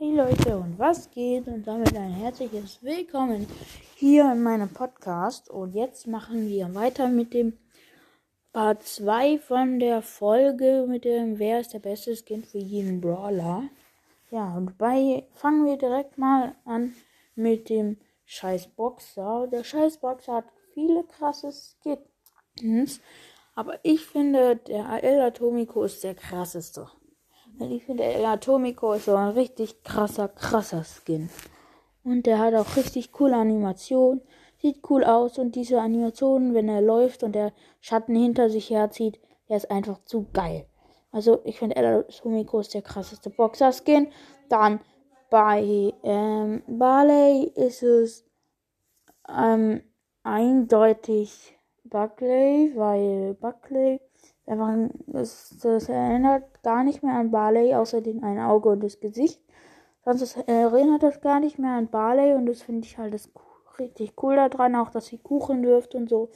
Hey Leute und was geht? Und damit ein herzliches Willkommen hier in meinem Podcast. Und jetzt machen wir weiter mit dem Part 2 von der Folge mit dem Wer ist der beste Skin für jeden Brawler. Ja, und bei fangen wir direkt mal an mit dem scheiß Boxer. Der scheiß Boxer hat viele krasse Skins, aber ich finde, der El Atomico ist der krasseste. Ich finde, El Atomico ist so ein richtig krasser, krasser Skin. Und der hat auch richtig coole Animationen. Sieht cool aus. Und diese Animationen, wenn er läuft und der Schatten hinter sich herzieht, der ist einfach zu geil. Also, ich finde, El Atomico ist der krasseste Boxer-Skin. Dann bei ähm, Barley ist es ähm, eindeutig Buckley, weil Buckley einfach, das, das erinnert gar nicht mehr an Barley, außer den ein Auge und das Gesicht. Sonst erinnert das gar nicht mehr an Barley und das finde ich halt das richtig cool daran, auch dass sie Kuchen wirft und so.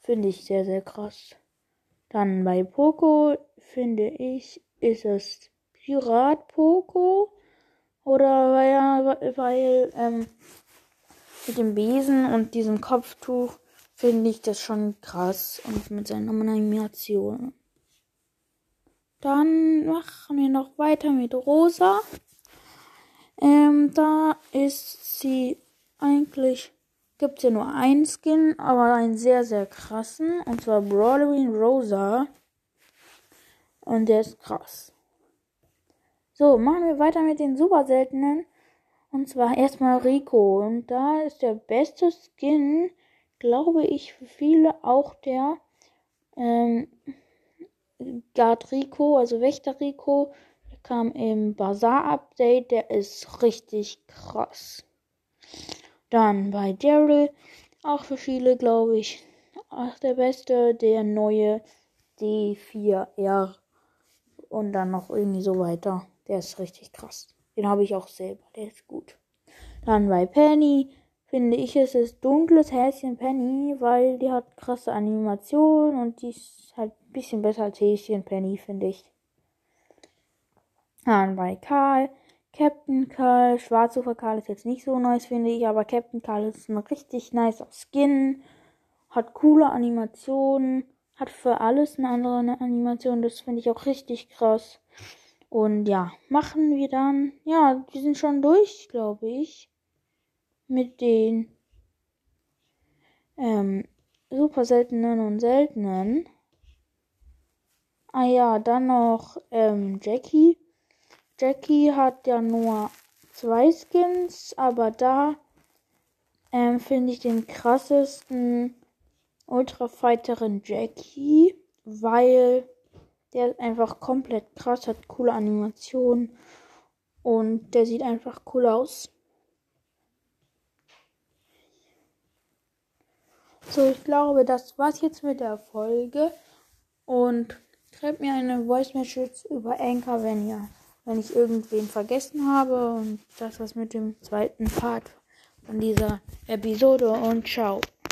Finde ich sehr, sehr krass. Dann bei Poco finde ich, ist es Pirat Poco. Oder weil, weil ähm, mit dem Besen und diesem Kopftuch finde ich das schon krass und mit seinen Animationen. Dann machen wir noch weiter mit Rosa. Ähm, da ist sie eigentlich, gibt es nur einen Skin, aber einen sehr, sehr krassen. Und zwar Brawlerin Rosa. Und der ist krass. So, machen wir weiter mit den super seltenen. Und zwar erstmal Rico. Und da ist der beste Skin, glaube ich, für viele auch der ähm, Guard Rico, also Wächter Rico. Der kam im Bazaar-Update. Der ist richtig krass. Dann bei Daryl, auch für viele, glaube ich, auch der beste, der neue D4R. Und dann noch irgendwie so weiter. Der ist richtig krass. Den habe ich auch selber. Der ist gut. Dann bei Penny finde ich, es ist dunkles Häschen Penny, weil die hat krasse Animation und die ist halt ein bisschen besser als Häschen Penny, finde ich. Dann bei Karl, Captain Karl, Schwarzufer Karl ist jetzt nicht so nice, finde ich, aber Captain Karl ist ein richtig nice Skin, hat coole Animationen, hat für alles eine andere Animation, das finde ich auch richtig krass. Und ja, machen wir dann, ja, wir sind schon durch, glaube ich mit den ähm, super seltenen und seltenen. Ah ja, dann noch ähm, Jackie. Jackie hat ja nur zwei Skins, aber da ähm, finde ich den krassesten Ultrafighterin Jackie, weil der einfach komplett krass hat, coole Animationen und der sieht einfach cool aus. So, ich glaube, das war's jetzt mit der Folge. Und schreibt mir eine Voice Message über Anchor, wenn ihr, wenn ich irgendwen vergessen habe. Und das war's mit dem zweiten Part von dieser Episode. Und ciao.